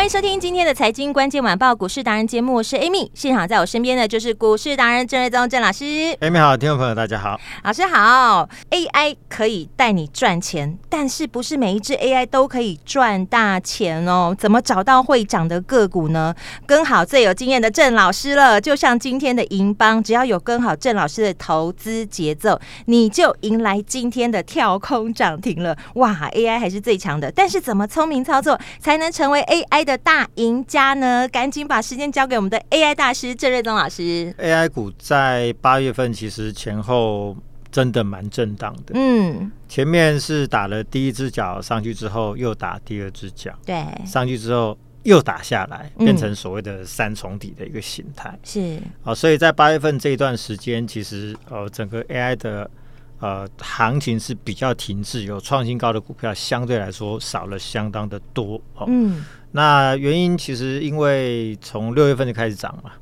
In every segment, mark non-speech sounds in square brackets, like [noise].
欢迎收听今天的财经关键晚报股市达人节目，我是 Amy，现场在我身边的就是股市达人郑瑞宗郑老师。Amy 好，听众朋友大家好，老师好。AI 可以带你赚钱，但是不是每一只 AI 都可以赚大钱哦？怎么找到会涨的个股呢？跟好最有经验的郑老师了，就像今天的银邦，只要有跟好郑老师的投资节奏，你就迎来今天的跳空涨停了。哇，AI 还是最强的，但是怎么聪明操作才能成为 AI 的的大赢家呢？赶紧把时间交给我们的 AI 大师郑瑞东老师。AI 股在八月份其实前后真的蛮震荡的。嗯，前面是打了第一只脚上去之后，又打第二只脚，对，上去之后又打下来，变成所谓的三重底的一个形态。是啊，所以在八月份这一段时间，其实呃，整个 AI 的。呃，行情是比较停滞，有创新高的股票相对来说少了相当的多哦。嗯，那原因其实因为从六月份就开始涨嘛，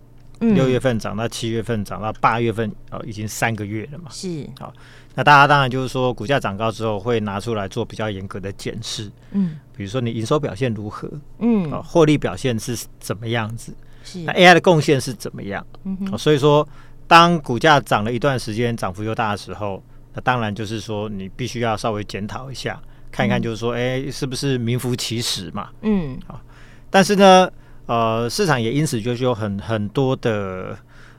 六、嗯、月份涨到七月份涨到八月份哦，已经三个月了嘛。是，好、哦，那大家当然就是说股价涨高之后会拿出来做比较严格的检视，嗯，比如说你营收表现如何，嗯，啊、哦，获利表现是怎么样子，是，那 AI 的贡献是怎么样，嗯哼、哦，所以说当股价涨了一段时间，涨幅又大的时候。那当然就是说，你必须要稍微检讨一下，看一看，就是说，哎、欸，是不是名副其实嘛？嗯，啊。但是呢，呃，市场也因此就是有很很多的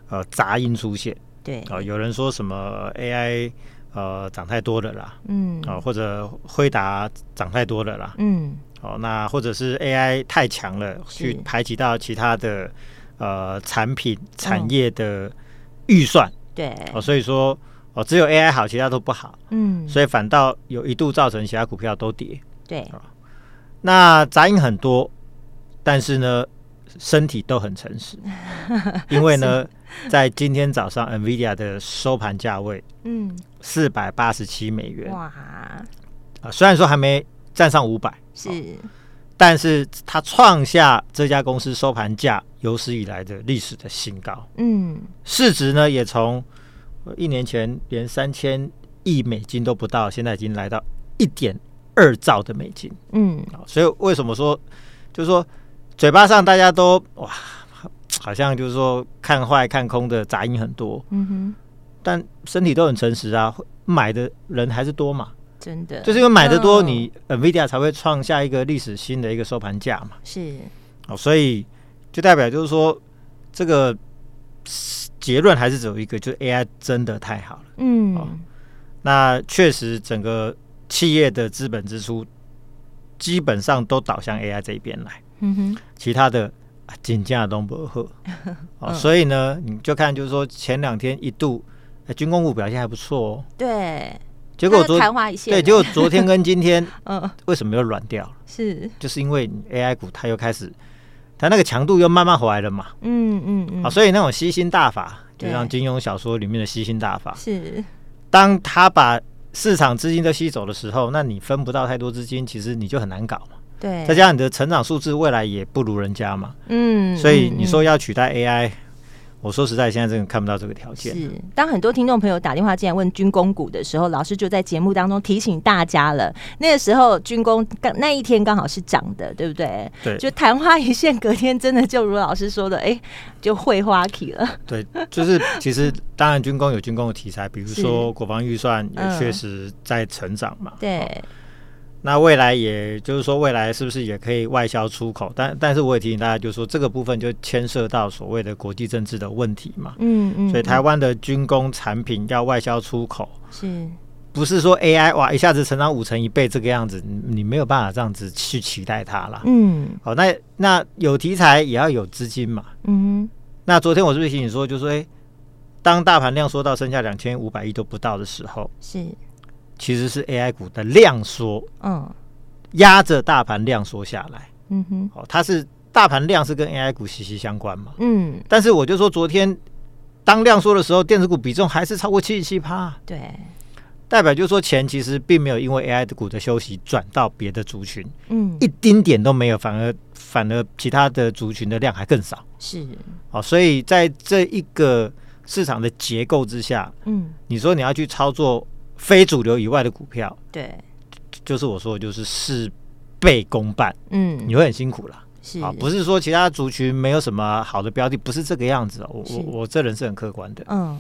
呃杂音出现。对啊、呃，有人说什么 AI 呃涨太多了啦，嗯，啊、呃，或者辉达涨太多了啦，嗯，哦、呃，那或者是 AI 太强了，去排挤到其他的呃产品产业的预算。嗯、对，哦、呃，所以说。哦，只有 AI 好，其他都不好。嗯，所以反倒有一度造成其他股票都跌。对，哦，那杂音很多，但是呢，身体都很诚实。[laughs] 因为呢，在今天早上，NVIDIA 的收盘价位，嗯，四百八十七美元。哇！啊，虽然说还没站上五百，是，哦，但是它创下这家公司收盘价有史以来的历史的新高。嗯，市值呢也从。一年前连三千亿美金都不到，现在已经来到一点二兆的美金。嗯，所以为什么说，就是说嘴巴上大家都哇，好像就是说看坏看空的杂音很多。嗯哼，但身体都很诚实啊，买的人还是多嘛。真的，就是因为买的多，你 NVIDIA 才会创下一个历史新的一个收盘价嘛。是，哦，所以就代表就是说这个。结论还是只有一个，就是 AI 真的太好了。嗯，哦、那确实整个企业的资本支出基本上都倒向 AI 这一边来。嗯哼，其他的金价都不好。[laughs] 哦，所以呢，你就看就是说前两天一度、欸、军工股表现还不错哦。对，结果昨对，结果昨天跟今天，[laughs] 嗯，为什么又软掉了？是，就是因为 AI 股它又开始。它那个强度又慢慢回来了嘛，嗯嗯嗯，啊，所以那种吸星大法，就像金庸小说里面的吸星大法，是，当他把市场资金都吸走的时候，那你分不到太多资金，其实你就很难搞嘛，对，再加上你的成长数字未来也不如人家嘛，嗯，所以你说要取代 AI。我说实在，现在真的看不到这个条件。是，当很多听众朋友打电话进来问军工股的时候，老师就在节目当中提醒大家了。那个时候军工刚那一天刚好是涨的，对不对？对，就昙花一现，隔天真的就如老师说的，哎、欸，就会花期了。对，就是其实当然军工有军工的题材，比如说国防预算也确实在成长嘛。嗯、对。那未来也就是说，未来是不是也可以外销出口？但但是我也提醒大家，就是说这个部分就牵涉到所谓的国际政治的问题嘛。嗯嗯。所以台湾的军工产品要外销出口，是不是说 AI 哇一下子成长五成一倍这个样子？你没有办法这样子去期待它了。嗯。好，那那有题材也要有资金嘛。嗯。那昨天我是不是提醒说，就是说，哎，当大盘量缩到剩下两千五百亿都不到的时候，是，其实是 AI 股的量缩，嗯，压着大盘量缩下来，嗯哼，哦，它是大盘量是跟 AI 股息息相关嘛，嗯，但是我就说昨天当量缩的时候，电子股比重还是超过七十七趴，对。代表就是说，钱其实并没有因为 AI 的股的休息转到别的族群，嗯，一丁点都没有，反而反而其他的族群的量还更少，是，好，所以在这一个市场的结构之下，嗯，你说你要去操作非主流以外的股票，对，就是我说的就是事倍功半，嗯，你会很辛苦了，是。啊，不是说其他族群没有什么好的标的，不是这个样子，我我我这人是很客观的，嗯，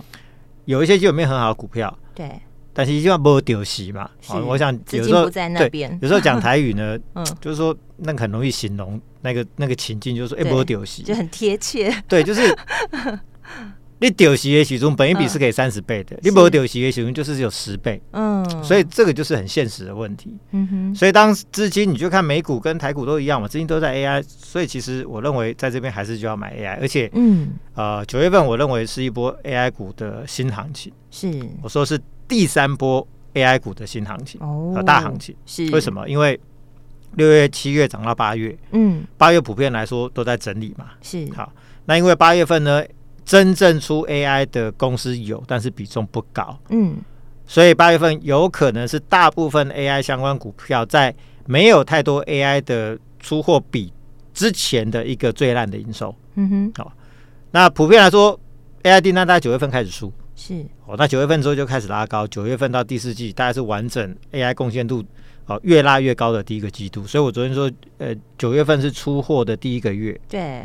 有一些基本面很好的股票，对。但是希望不会丢席嘛？好，我想有时候对，有时候讲 [laughs] 台语呢，嗯，就是说那个很容易形容那个那个情境，就是说哎，不会丢席，就很贴切。对，就是 [laughs] 你丢席的时候，本一比是可以三十倍的，你不会丢席的时候就是有十倍。嗯，所以这个就是很现实的问题。嗯哼，所以当资金你就看美股跟台股都一样嘛，资金都在 AI，所以其实我认为在这边还是就要买 AI，而且嗯呃九月份我认为是一波 AI 股的新行情。是，我说是。第三波 AI 股的新行情和大行情是为什么？因为六月、七月涨到八月，嗯，八月普遍来说都在整理嘛，是好。那因为八月份呢，真正出 AI 的公司有，但是比重不高，嗯，所以八月份有可能是大部分 AI 相关股票在没有太多 AI 的出货比之前的一个最烂的营收，嗯哼，好。那普遍来说，AI 订单大概九月份开始出。是。哦，那九月份之后就开始拉高，九月份到第四季大概是完整 AI 贡献度哦越拉越高的第一个季度，所以我昨天说，呃，九月份是出货的第一个月，对，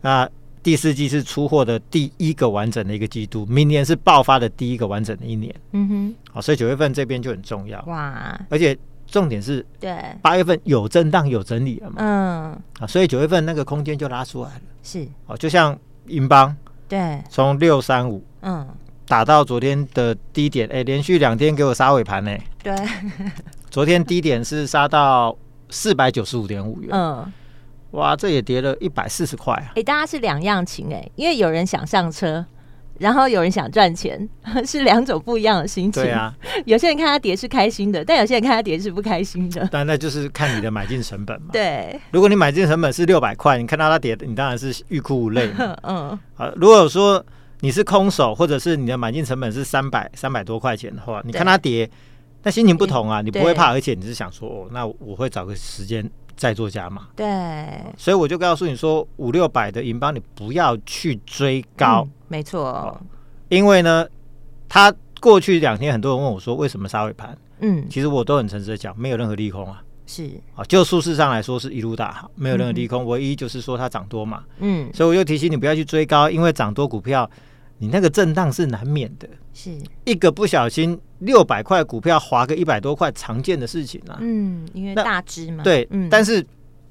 那第四季是出货的第一个完整的一个季度，明年是爆发的第一个完整的一年，嗯哼，好，所以九月份这边就很重要。哇，而且重点是，对，八月份有震荡有整理了嘛，嗯，啊，所以九月份那个空间就拉出来了，是。哦，就像银邦，对，从六三五，嗯。打到昨天的低点，哎、欸，连续两天给我杀尾盘呢。对，昨天低点是杀到四百九十五点五元。嗯，哇，这也跌了一百四十块啊！哎、欸，大家是两样情哎，因为有人想上车，然后有人想赚钱，[laughs] 是两种不一样的心情。对啊，[laughs] 有些人看它跌是开心的，但有些人看它跌是不开心的。但那就是看你的买进成本嘛。对，如果你买进成本是六百块，你看到它跌，你当然是欲哭无泪。[laughs] 嗯，好，如果说。你是空手，或者是你的买进成本是三百三百多块钱的话，你看它跌，那心情不同啊，你不会怕，而且你是想说，哦，那我会找个时间再做加码。对，所以我就告诉你说，五六百的银邦你不要去追高，嗯、没错，因为呢，他过去两天很多人问我说，为什么杀尾盘？嗯，其实我都很诚实的讲，没有任何利空啊。是啊，就数字上来说是一路大好，没有任何利空，嗯、唯一就是说它涨多嘛。嗯，所以我就提醒你不要去追高，因为涨多股票。你那个震荡是难免的，是一个不小心六百块股票划个一百多块，常见的事情啊。嗯，因为大只嘛。对，嗯，但是。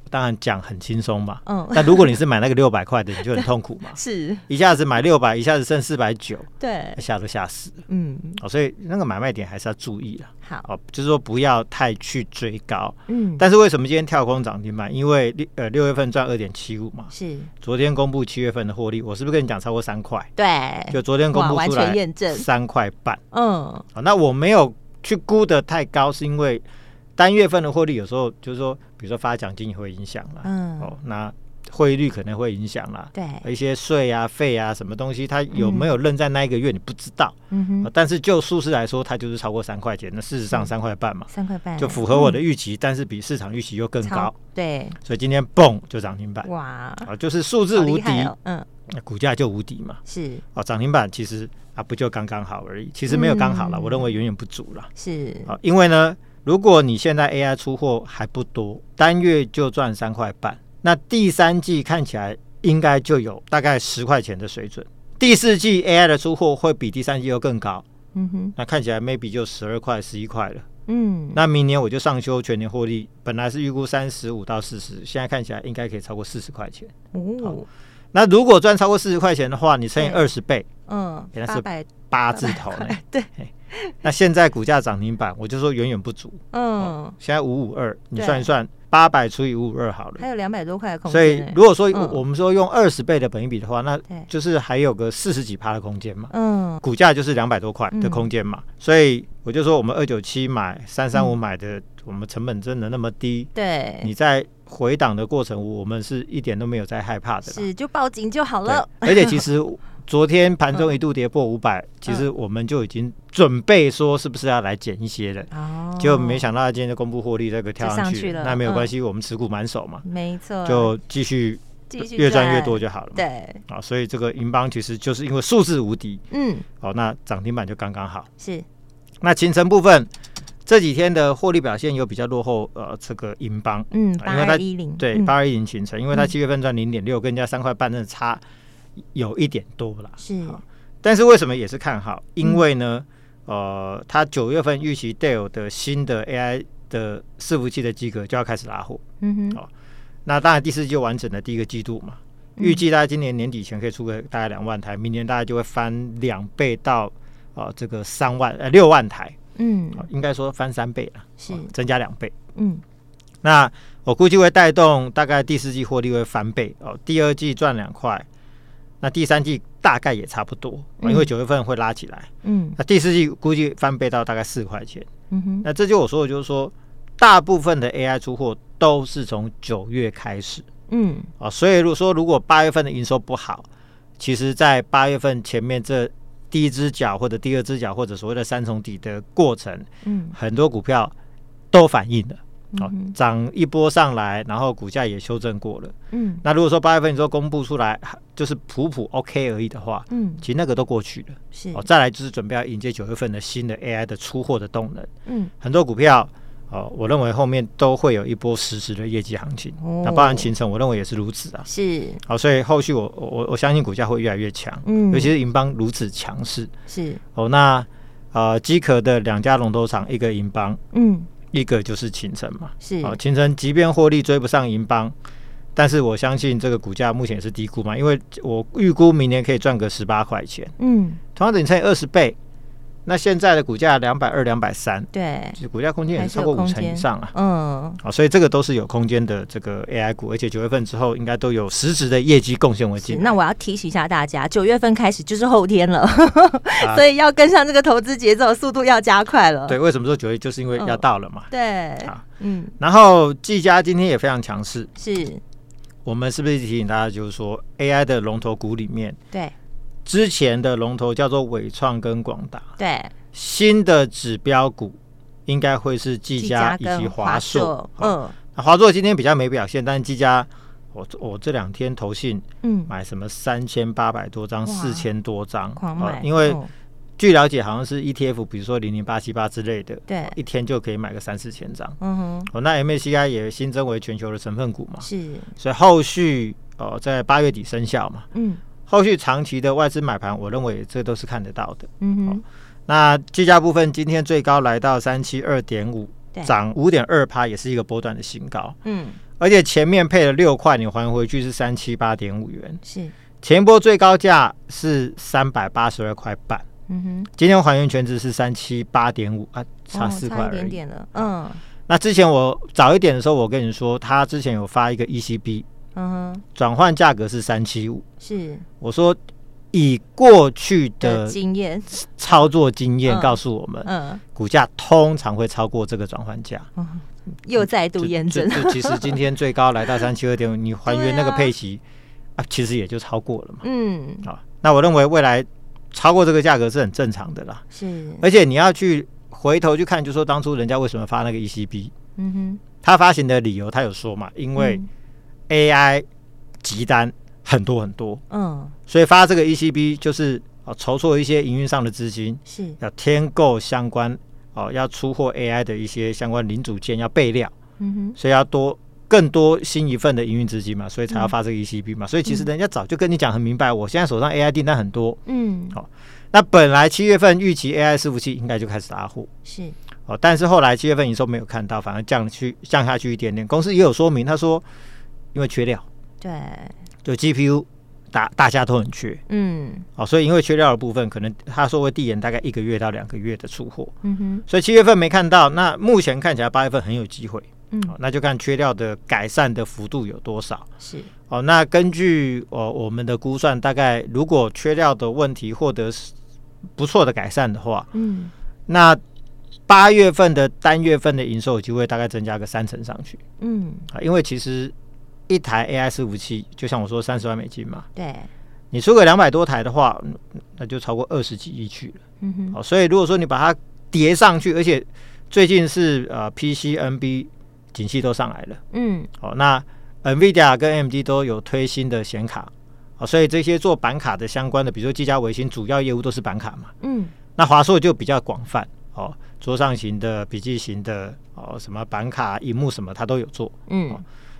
当然讲很轻松嘛，嗯，[laughs] 但如果你是买那个六百块的，你就很痛苦嘛，[laughs] 是，一下子买六百，一下子剩四百九，对，吓都吓死了，嗯，哦，所以那个买卖点还是要注意啊，好，哦，就是说不要太去追高，嗯，但是为什么今天跳空涨停板？因为六呃六月份赚二点七五嘛，是，昨天公布七月份的获利，我是不是跟你讲超过三块？对，就昨天公布出来验证。三块半，嗯，好，那我没有去估得太高，是因为。单月份的获利有时候就是说，比如说发奖金也会影响了，嗯，哦，那汇率可能会影响了，对，一些税啊、费啊什么东西，它有没有认在那一个月你不知道，嗯。哼，但是就数字来说，它就是超过三块钱，那事实上三块半嘛，三块半。就符合我的预期，但是比市场预期又更高，对，所以今天嘣就涨停板，哇，啊，就是数字无敌，嗯，那股价就无敌嘛，是，哦，涨停板其实啊不就刚刚好而已，其实没有刚好了，我认为远远不足了，是，啊，因为呢。如果你现在 AI 出货还不多，单月就赚三块半，那第三季看起来应该就有大概十块钱的水准。第四季 AI 的出货会比第三季又更高，嗯哼，那看起来 maybe 就十二块、十一块了，嗯，那明年我就上修全年获利，本来是预估三十五到四十，现在看起来应该可以超过四十块钱。哦，那如果赚超过四十块钱的话，你乘以二十倍，嗯，原来是八字头呢，对。[laughs] 那现在股价涨停板，我就说远远不足。嗯，现在五五二，你算一算，八百除以五五二好了，还有两百多块的空间。所以如果说我们说用二十倍的本益比的话，那就是还有个四十几趴的空间嘛。嗯，股价就是两百多块的空间嘛。所以我就说我们二九七买三三五买的，我们成本真的那么低？对，你在回档的过程，我们是一点都没有在害怕的，是就报警就好了。而且其实。昨天盘中一度跌破五百，其实我们就已经准备说是不是要来减一些了，哦，就没想到他今天就公布获利，这个跳上去了，那没有关系，我们持股满手嘛，没错，就继续越赚越多就好了，对，啊，所以这个银邦其实就是因为数字无敌，嗯，好，那涨停板就刚刚好，是，那秦城部分这几天的获利表现又比较落后，呃，这个银邦，嗯，八二一零，对，八二一零秦城，因为它七月份赚零点六，跟人家三块半真的差。有一点多了，是，但是为什么也是看好？因为呢，嗯、呃，它九月份预期 Dell 的新的 AI 的伺服器的机格就要开始拉货，嗯哼，哦，那当然第四季就完整的第一个季度嘛，预计大概今年年底前可以出个大概两万台，明年大概就会翻两倍到啊、呃、这个三万呃六万台，嗯，应该说翻三倍了，是。增加两倍，嗯，那我估计会带动大概第四季获利会翻倍哦，第二季赚两块。那第三季大概也差不多，因为九月份会拉起来。嗯，那第四季估计翻倍到大概四块钱。嗯哼，那这就我说的，就是说，大部分的 AI 出货都是从九月开始。嗯，啊，所以如果说如果八月份的营收不好，其实在八月份前面这第一只脚或者第二只脚或者所谓的三重底的过程，嗯，很多股票都反映了。好，涨一波上来，然后股价也修正过了。嗯，那如果说八月份你说公布出来就是普普 OK 而已的话，嗯，其实那个都过去了。是，哦，再来就是准备要迎接九月份的新的 AI 的出货的动能。嗯，很多股票，哦，我认为后面都会有一波实时的业绩行情。哦，那包含勤诚，我认为也是如此啊。是，好，所以后续我我我相信股价会越来越强。嗯，尤其是银邦如此强势。是，哦，那呃，机壳的两家龙头厂，一个银邦，嗯。一个就是秦城嘛，是。啊，秦城即便获利追不上银邦，但是我相信这个股价目前也是低估嘛，因为我预估明年可以赚个十八块钱，嗯，同样的你乘以二十倍。那现在的股价两百二、两百三，对，其实股价空间也超过五成以上啊。嗯，好，所以这个都是有空间的这个 AI 股，而且九月份之后应该都有实质的业绩贡献为进。那我要提醒一下大家，九月份开始就是后天了，啊、[laughs] 所以要跟上这个投资节奏，速度要加快了。对，为什么说九月？就是因为要到了嘛。嗯、对，啊，嗯。然后技嘉今天也非常强势，是我们是不是提醒大家，就是说 AI 的龙头股里面，对。之前的龙头叫做伟创跟广达，对，新的指标股应该会是技嘉以及华硕，嗯，华硕今天比较没表现，但是技嘉，我我这两天投信，嗯，买什么三千八百多张，四千多张，因为据了解好像是 ETF，比如说零零八七八之类的，对，一天就可以买个三四千张，嗯哼，哦，那 MACI 也新增为全球的成分股嘛，是，所以后续哦在八月底生效嘛，嗯。后续长期的外资买盘，我认为这都是看得到的。嗯哼，哦、那计价部分今天最高来到三七二点五，涨五点二趴，也是一个波段的新高。嗯，而且前面配了六块，你还回去是三七八点五元。是，前波最高价是三百八十二块半。嗯哼，今天还原全值是三七八点五啊，差四块而已。哦、差一点点了。嗯，那之前我早一点的时候，我跟你说，他之前有发一个 ECB。嗯哼，转换价格是三七五，是我说以过去的经验操作经验告诉我们，嗯，股价通常会超过这个转换价，又再度验证。就其实今天最高来到三七二点五，你还原那个配息 [laughs] 啊，其实也就超过了嘛。嗯，好，那我认为未来超过这个价格是很正常的啦。是，而且你要去回头去看，就说当初人家为什么发那个 ECB？嗯哼，他发行的理由他有说嘛，因为。AI 急单很多很多，嗯，所以发这个 ECB 就是啊，筹措一些营运上的资金，是。要添购相关哦，要出货 AI 的一些相关零组件要备料，嗯哼，所以要多更多新一份的营运资金嘛，所以才要发这个 ECB 嘛，所以其实人家早就跟你讲很明白，我现在手上 AI 订单很多，嗯，好，那本来七月份预期 AI 伺服器应该就开始拉货，是。哦，但是后来七月份营收没有看到，反而降去降下去一点点，公司也有说明，他说。因为缺料，对，就 GPU 大大家都很缺，嗯，哦，所以因为缺料的部分，可能他说会递延大概一个月到两个月的出货，嗯哼，所以七月份没看到，那目前看起来八月份很有机会，嗯，那就看缺料的改善的幅度有多少。是。哦，那根据哦我们的估算，大概如果缺料的问题获得不错的改善的话，嗯，那八月份的单月份的营收有机会大概增加个三成上去。嗯，啊，因为其实一台 AI 伺服器就像我说三十万美金嘛，对，你出个两百多台的话，那就超过二十几亿去了。嗯哼，好，所以如果说你把它叠上去，而且最近是呃 PC、NB 景气都上来了，嗯，好，那 NVIDIA 跟 AMD 都有推新的显卡，好，所以这些做板卡的相关的，比如说技嘉微星，主要业务都是板卡嘛，嗯，那华硕就比较广泛，哦，桌上型的、笔记型的，哦，什么板卡、荧幕什么，它都有做，嗯，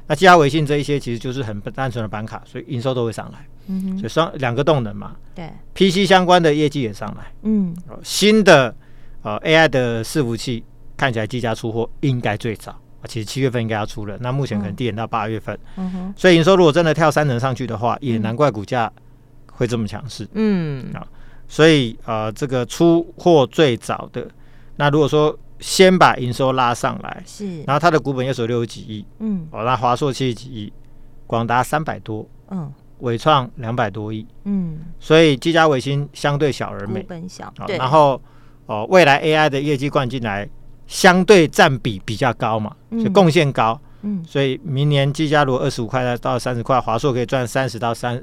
那技嘉微信这一些其实就是很单纯的板卡，所以营收都会上来，嗯哼，所以双两个动能嘛，对，PC 相关的业绩也上来，嗯，新的呃 AI 的伺服器看起来技嘉出货应该最早。其实七月份应该要出了，那目前可能递延到八月份，嗯哼，所以营收如果真的跳三成上去的话，也难怪股价会这么强势，嗯。啊，所以呃，这个出货最早的，那如果说先把营收拉上来，是，然后它的股本又是六十几亿，嗯，哦，那华硕七十几亿，广达三百多，嗯，伟创两百多亿，嗯，所以技嘉微星相对小而美，股本小，对，然后哦，未来 AI 的业绩灌进来。相对占比比较高嘛，所以贡献高，嗯，所以明年技嘉如果二十五块到三十块，华硕可以赚三十到三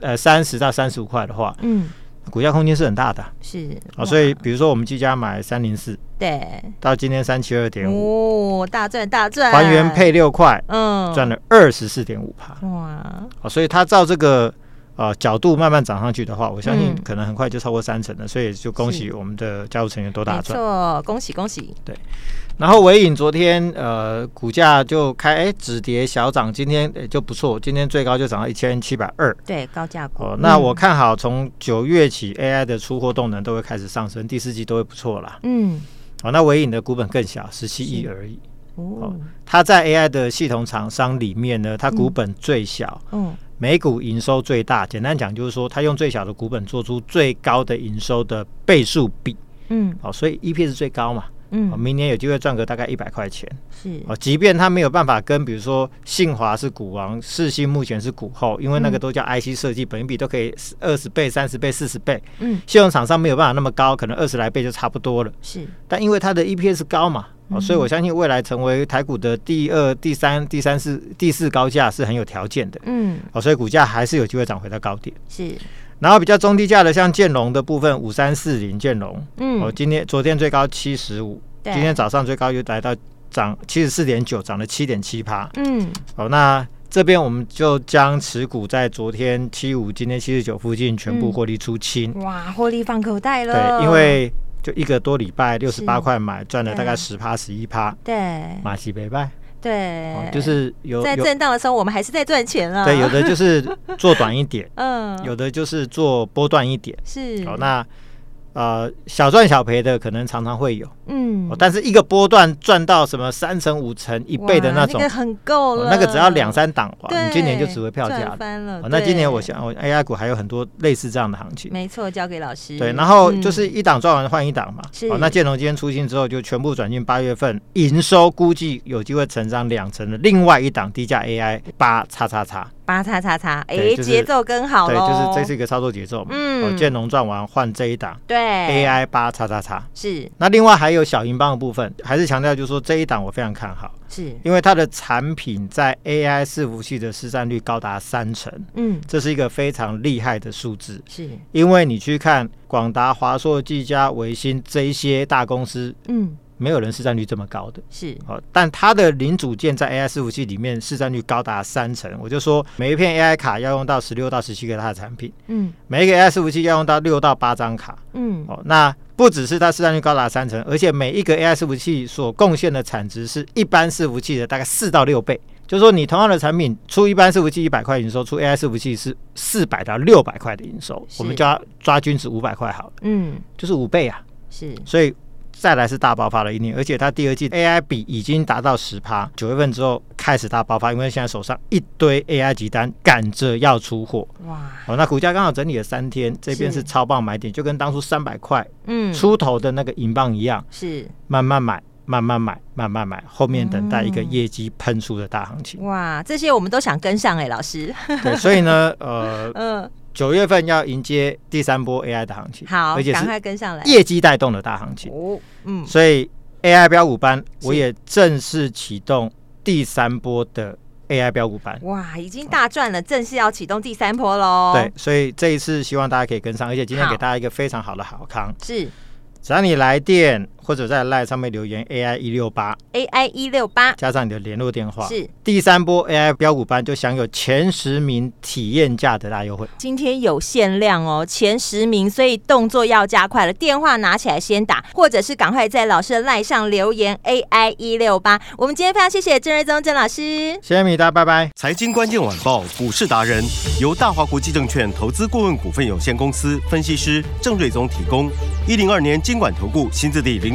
呃三十到三十五块的话，嗯，股价空间是很大的，是啊，所以比如说我们居家买三零四，对，到今天三七二点五，哦，大赚大赚，还原配六块，嗯，赚了二十四点五趴，哇，好，所以它照这个。啊，角度慢慢涨上去的话，我相信可能很快就超过三成了，嗯、所以就恭喜我们的加入成员都大赚。没错，恭喜恭喜。对，然后尾影昨天呃股价就开哎止跌小涨，今天也就不错，今天最高就涨到一千七百二。对，高价股。哦，那我看好从九月起 AI 的出货动能都会开始上升，第四季都会不错啦。嗯。好，那纬颖的股本更小，十七亿而已。哦。它在 AI 的系统厂商里面呢，它股本最小。嗯。嗯每股营收最大，简单讲就是说，它用最小的股本做出最高的营收的倍数比，嗯，好，所以 EPS 最高嘛，嗯，明年有机会赚个大概一百块钱，是，哦，即便他没有办法跟比如说信华是股王，世芯目前是股后，因为那个都叫 IC 设计，本益比都可以二十倍、三十倍、四十倍，嗯，信用厂商没有办法那么高，可能二十来倍就差不多了，是，但因为它的 EPS 高嘛。哦，所以我相信未来成为台股的第二、第三、第三、四、第四高价是很有条件的。嗯，哦，所以股价还是有机会涨回到高点。是，然后比较中低价的，像建龙的部分，五三四零建龙，嗯，哦，今天昨天最高七十五，今天早上最高又来到涨七十四点九，涨了七点七趴。嗯，哦，那这边我们就将持股在昨天七五，今天七十九附近全部获利出清。嗯、哇，获利放口袋了。对，因为。就一个多礼拜，六十八块买，赚了大概十趴十一趴。对，马西北拜。对，就是有在震荡的时候，我们还是在赚钱啊。对，有的就是做短一点，[laughs] 嗯，有的就是做波段一点。是，好那。呃，小赚小赔的可能常常会有，嗯，但是一个波段赚到什么三成、五成、一倍的那种，那个很够了，那个只要两三档，你今年就值回票价了。那今年我想，我 AI 股还有很多类似这样的行情。没错，交给老师。对，然后就是一档赚完换一档嘛。是。那建龙今天出新之后，就全部转进八月份营收估计有机会成长两成的另外一档低价 AI 八叉叉叉。八叉叉叉，哎，节奏更好对，就是这是一个操作节奏嘛。嗯，建龙赚完换这一档，对，AI 八叉叉叉是。那另外还有小银邦的部分，还是强调就是说这一档我非常看好，是因为它的产品在 AI 伺服器的市占率高达三成，嗯，这是一个非常厉害的数字，是因为你去看广达、华硕、技嘉、维星这一些大公司，嗯。没有人市占率这么高的，是。哦，但它的零组件在 AI 伺服器里面市占率高达三成，我就说每一片 AI 卡要用到十六到十七个它的产品，嗯，每一个 AI 伺服器要用到六到八张卡，嗯，哦，那不只是它市占率高达三成，而且每一个 AI 伺服器所贡献的产值是一般伺服器的大概四到六倍，就是说你同样的产品出一般伺服器一百块营收，出 AI 伺服器是四百到六百块的营收，我们就要抓均值五百块好了，嗯，就是五倍啊，是，所以。再来是大爆发的一年，而且它第二季 AI 比已经达到十趴，九月份之后开始大爆发，因为现在手上一堆 AI 集单赶着要出货。哇！哦，那股价刚好整理了三天，这边是超棒买点，就跟当初三百块嗯出头的那个银棒一样，是慢慢买，慢慢买，慢慢买，后面等待一个业绩喷出的大行情。哇，这些我们都想跟上哎、欸，老师。对，所以呢，[laughs] 呃，嗯，九月份要迎接第三波 AI 的行情，好，而且赶快跟上来，业绩带动的大行情。哦，嗯，所以 AI 标股班我也正式启动第三波的 AI 标股班。哇，已经大赚了，正式要启动第三波喽。对，所以这一次希望大家可以跟上，而且今天给大家一个非常好的好康，是。只要你来电或者在 LINE 上面留言 AI 一六八 AI 一六八，加上你的联络电话，是第三波 AI 标股班就享有前十名体验价的大优惠。今天有限量哦，前十名，所以动作要加快了。电话拿起来先打，或者是赶快在老师的 LINE 上留言 AI 一六八。我们今天非常谢谢郑瑞宗郑老师，谢谢米大，拜拜。财经关键晚报股市达人由大华国际证券投资顾问股份有限公司分析师郑瑞宗提供。一零二年经管投顾新字第零